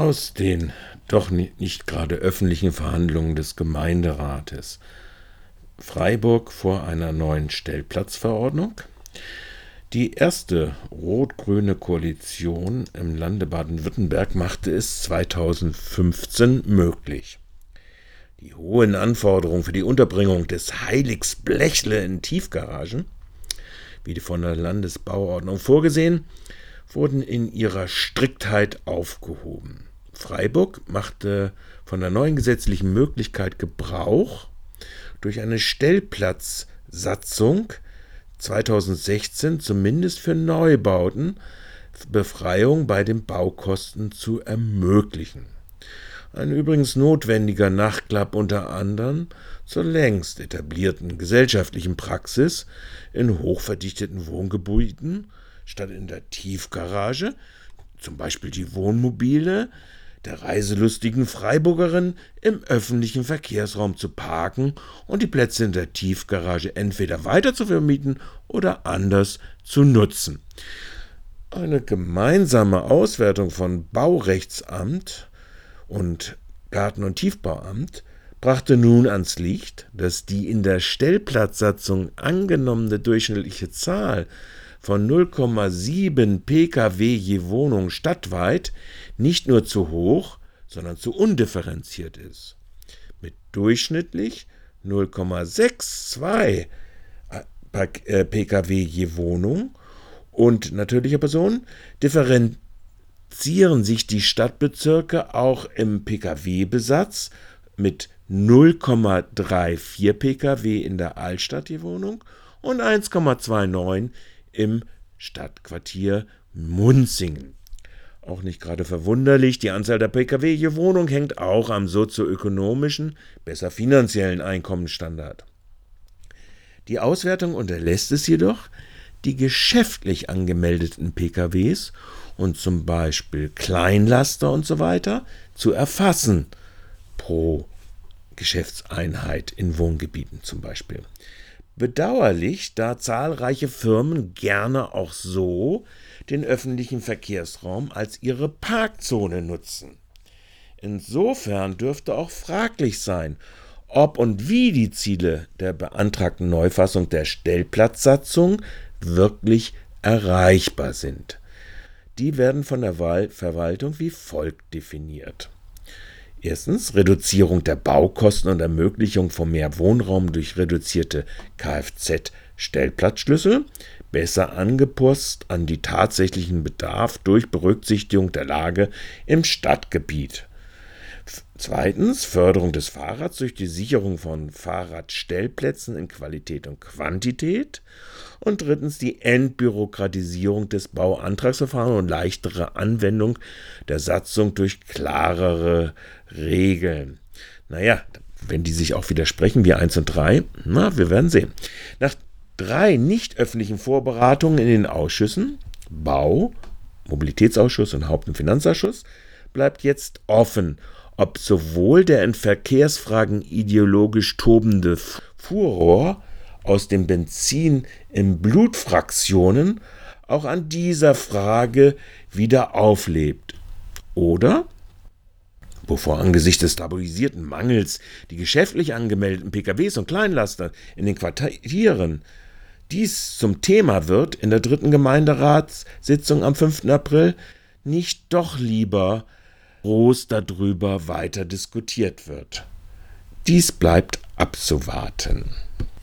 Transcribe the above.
Aus den doch nicht gerade öffentlichen Verhandlungen des Gemeinderates Freiburg vor einer neuen Stellplatzverordnung. Die erste rot-grüne Koalition im Lande Baden-Württemberg machte es 2015 möglich. Die hohen Anforderungen für die Unterbringung des Heiligs Blechle in Tiefgaragen, wie von der Landesbauordnung vorgesehen, wurden in ihrer Striktheit aufgehoben. Freiburg machte von der neuen gesetzlichen Möglichkeit Gebrauch, durch eine Stellplatzsatzung 2016 zumindest für Neubauten Befreiung bei den Baukosten zu ermöglichen. Ein übrigens notwendiger Nachklapp unter anderem zur längst etablierten gesellschaftlichen Praxis in hochverdichteten Wohngebieten statt in der Tiefgarage, zum Beispiel die Wohnmobile, der reiselustigen Freiburgerin im öffentlichen Verkehrsraum zu parken und die Plätze in der Tiefgarage entweder weiter zu vermieten oder anders zu nutzen. Eine gemeinsame Auswertung von Baurechtsamt und Garten- und Tiefbauamt brachte nun ans Licht, dass die in der Stellplatzsatzung angenommene durchschnittliche Zahl von 0,7 Pkw je Wohnung stadtweit nicht nur zu hoch, sondern zu undifferenziert ist. Mit durchschnittlich 0,62 Pkw je Wohnung und natürlicher Person differenzieren sich die Stadtbezirke auch im Pkw-Besatz mit 0,34 Pkw in der Altstadt je Wohnung und 1,29 im Stadtquartier Munzingen. Auch nicht gerade verwunderlich, die Anzahl der Pkw je Wohnung hängt auch am sozioökonomischen, besser finanziellen Einkommensstandard. Die Auswertung unterlässt es jedoch, die geschäftlich angemeldeten PKWs und zum Beispiel Kleinlaster und so weiter zu erfassen pro Geschäftseinheit in Wohngebieten zum Beispiel. Bedauerlich, da zahlreiche Firmen gerne auch so den öffentlichen Verkehrsraum als ihre Parkzone nutzen. Insofern dürfte auch fraglich sein, ob und wie die Ziele der beantragten Neufassung der Stellplatzsatzung wirklich erreichbar sind. Die werden von der Verwaltung wie folgt definiert. Erstens Reduzierung der Baukosten und Ermöglichung von mehr Wohnraum durch reduzierte Kfz-Stellplatzschlüssel, besser angepasst an die tatsächlichen Bedarf durch Berücksichtigung der Lage im Stadtgebiet. Zweitens Förderung des Fahrrads durch die Sicherung von Fahrradstellplätzen in Qualität und Quantität. Und drittens die Entbürokratisierung des Bauantragsverfahrens und leichtere Anwendung der Satzung durch klarere Regeln. Naja, wenn die sich auch widersprechen wie 1 und 3, na, wir werden sehen. Nach drei nicht öffentlichen Vorberatungen in den Ausschüssen, Bau, Mobilitätsausschuss und Haupt- und Finanzausschuss, bleibt jetzt offen, ob sowohl der in Verkehrsfragen ideologisch tobende Furor aus dem Benzin in Blutfraktionen auch an dieser Frage wieder auflebt. Oder wovor angesichts des stabilisierten Mangels die geschäftlich angemeldeten PKWs und Kleinlaster in den Quartieren dies zum Thema wird in der dritten Gemeinderatssitzung am 5. April, nicht doch lieber groß darüber weiter diskutiert wird. Dies bleibt abzuwarten.